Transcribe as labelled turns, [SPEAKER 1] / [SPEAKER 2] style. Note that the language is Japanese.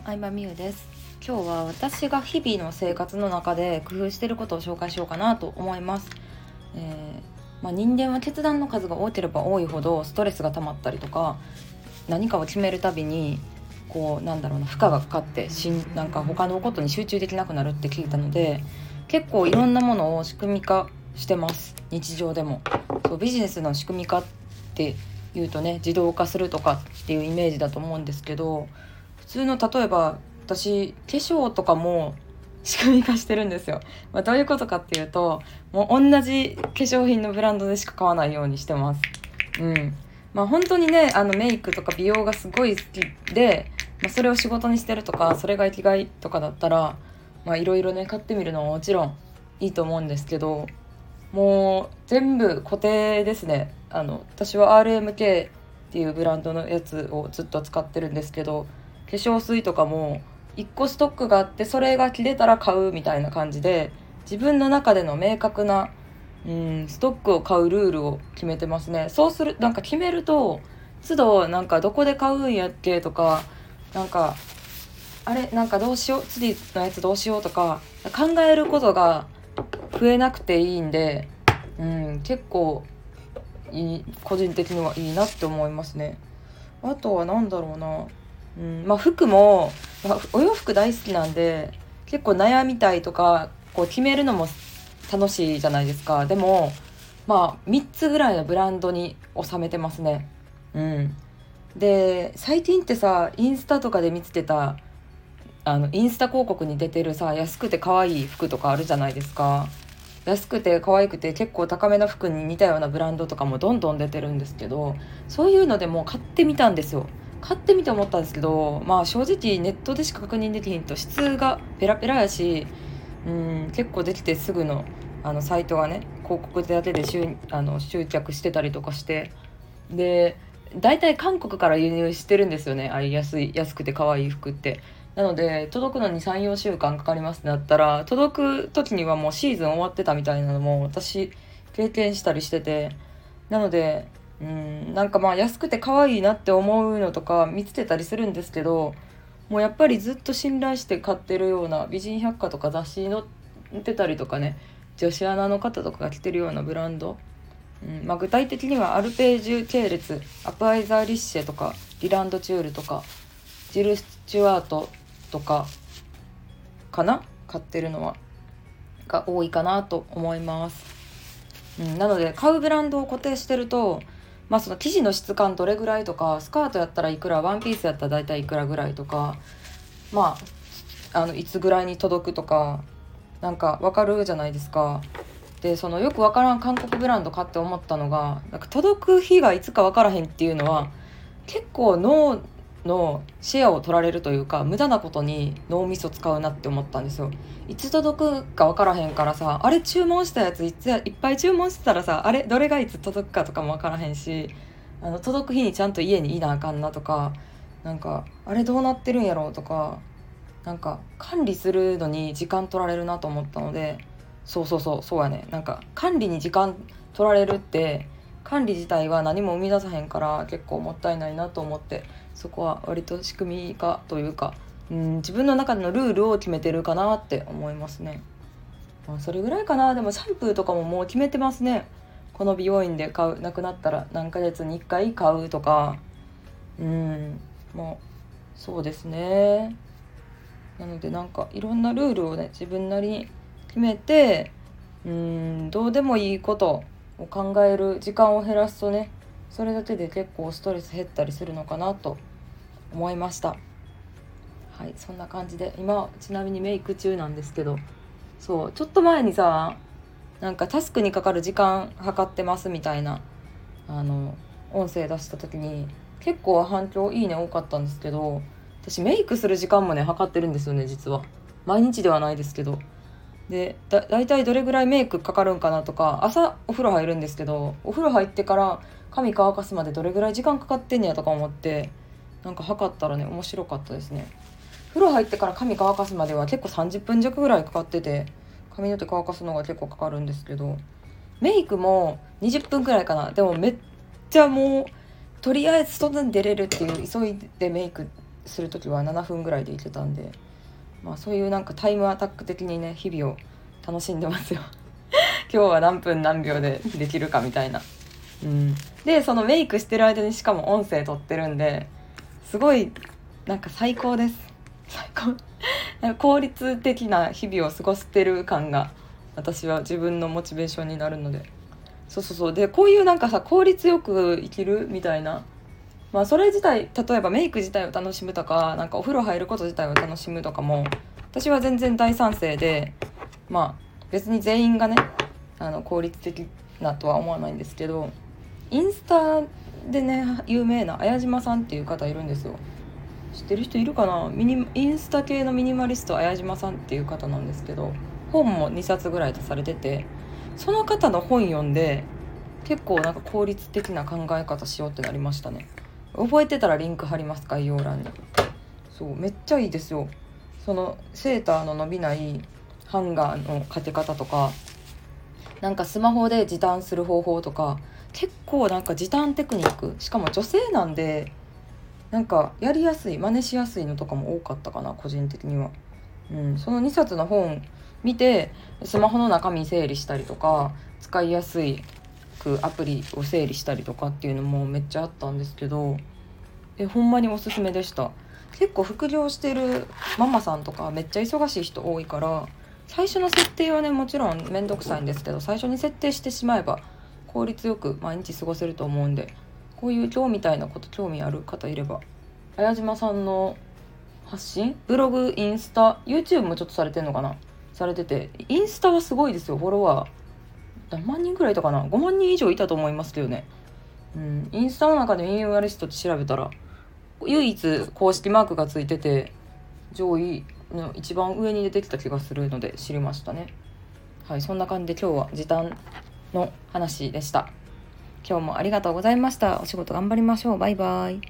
[SPEAKER 1] ん相葉美優です。今日は私が日々の生活の中で工夫してることを紹介しようかなと思います、えー、まあ、人間は決断の数が多ければ多いほどストレスが溜まったりとか何かを決めるたびにこうなんだろうな負荷がかかってしんなんか他のことに集中できなくなるって聞いたので結構いろんなものを仕組み化してます。日常でも。そうビジネスの仕組み化って言うとね自動化するとかっていうイメージだと思うんですけど通の例えば私化粧とかも仕組み化してるんですよ、まあ、どういうことかっていうともう同じ化粧品のブランドでしか買わないようにしてます。うん。まあ本当にねあのメイクとか美容がすごい好きで、まあ、それを仕事にしてるとかそれが生きがいとかだったらまあいろいろね買ってみるのはもちろんいいと思うんですけどもう全部固定ですね。あの私は RMK っていうブランドのやつをずっと使ってるんですけど化粧水とかも1個ストックがあってそれが切れたら買うみたいな感じで自分の中での明確なうんストックを買うルールを決めてますねそうするなんか決めると都度なんかどこで買うんやっけとかなんかあれなんかどうしよう次のやつどうしようとか考えることが増えなくていいんで、うん、結構いい個人的にはいいなって思いますね。あとは何だろうな、うん。まあ、服も、まあ、お洋服大好きなんで結構悩みたいとかこう決めるのも楽しいじゃないですか。でもまあ3つぐらいのブランドに収めてますね。うん、で最近ってさインスタとかで見つけたあのインスタ広告に出てるさ安くて可愛い服とかあるじゃないですか。安くて可愛くて結構高めの服に似たようなブランドとかもどんどん出てるんですけどそういうのでも買ってみたんですよ。買ってみて思ったんですけどまあ正直ネットでしか確認できひんと質がペラペラやしうん結構できてすぐのあのサイトがね広告だけで集あの集客してたりとかしてで大体韓国から輸入してるんですよねあ安い安くて可愛い服って。なので届くのに34週間かかりますってなったら届く時にはもうシーズン終わってたみたいなのも私経験したりしててなのでうんなんかまあ安くて可愛いなって思うのとか見つけたりするんですけどもうやっぱりずっと信頼して買ってるような美人百科とか雑誌に載ってたりとかね女子アナの方とかが着てるようなブランド、うんまあ、具体的にはアルページュ系列アプアイザーリッシェとかリランドチュールとかジル・スチュワートとかかな？買ってるのはが多いかなと思います、うん、なので買うブランドを固定してるとまあその生地の質感どれぐらいとかスカートやったらいくらワンピースやったら大体いくらぐらいとかまああのいつぐらいに届くとかなんか分かるじゃないですか。でそのよく分からん韓国ブランドかって思ったのがなんか届く日がいつか分からへんっていうのは結構脳のシェアを取られるというか無駄なことに脳みそ使うなって思ったんですよ。いつ届くか分からへんからさあれ注文したやついついっぱい注文してたらさあれどれがいつ届くかとかも分からへんしあの届く日にちゃんと家にいなあかんなとかなんかあれどうなってるんやろうとかなんか管理するのに時間取られるなと思ったのでそうそうそうそうやね。なんか管理に時間取られるって管理自体は何も生み出さへんから結構もったいないなと思ってそこは割と仕組み化というか、うん、自分の中でのルールを決めてるかなって思いますね、まあ、それぐらいかな。でもシャンプーとかももう決めてますね。この美容院で買うなくなったら何ヶ月に1回買うとか。うんもうそうですね。なのでなんかいろんなルールをね自分なりに決めてうんどうでもいいことを考える時間を減らすとねそれだけで結構ストレス減ったりするのかなと思いました。はいそんな感じで今ちなみにメイク中なんですけどそうちょっと前にさなんかタスクにかかる時間計ってますみたいなあの音声出した時に結構反響いいね多かったんですけど私メイクする時間もね測ってるんですよね実は。毎日ではないですけど。でだ大体どれぐらいメイクかかるんかなとか朝お風呂入るんですけどお風呂入ってから髪乾かすまでどれぐらい時間かかってんねやとか思ってなんか測ったらね面白かったですね。風呂入ってから髪乾かすまでは結構30分弱ぐらいかかってて髪の毛乾かすのが結構かかるんですけどメイクも20分くらいかな。でもめっちゃもうとりあえず外に出れるっていう急いでメイクする時は7分ぐらいでいけたんで、まあ、そういうなんかタイムアタック的にね日々を楽しんでますよ。今日は何分何秒でできるかみたいな。うん、でそのメイクしてる間にしかも音声撮ってるんですごいなんか最高です。最高。効率的な日々を過ごしてる感が私は自分のモチベーションになるので。そうそうそう。でこういうなんかさ効率よく生きるみたいなまあそれ自体例えばメイク自体を楽しむとかなんかお風呂入ること自体を楽しむとかも私は全然大賛成でまあ別に全員がねあの効率的なとは思わないんですけどインスタでね有名な綾島さんっていう方いるんですよ。知ってる人いるかな？ミニインスタ系のミニマリスト綾島さんっていう方なんですけど本も2冊ぐらい出されててその方の本読んで結構なんか効率的な考え方しようってなりましたね。覚えてたらリンク貼ります概要欄に。そうめっちゃいいですよ。そのセーターの伸びないハンガーのかけ方とかなんかスマホで時短する方法とか結構なんか時短テクニック。しかも女性なんでなんかやりやすい真似しやすいのとかも多かったかな個人的には、うん、その2冊の本見てスマホの中身整理したりとか使いやすいくアプリを整理したりとかっていうのもめっちゃあったんですけどえほんまにおすすめでした。結構副業してるママさんとかめっちゃ忙しい人多いから最初の設定はねもちろん面倒くさいんですけど最初に設定してしまえば効率よく毎日過ごせると思うんでこういう今日みたいなこと興味ある方いれば綾島さんの発信？ブログインスタ YouTube もちょっとされてんのかな？されててインスタはすごいですよフォロワー。何万人くらいいたかな？5万人以上いたと思いますけどね。うん。インスタの中でインフアリストって調べたら唯一公式マークがついてて上位の一番上に出てきた気がするので知りましたね。はいそんな感じで今日は時短の話でした。今日もありがとうございました。お仕事頑張りましょう。バイバイ。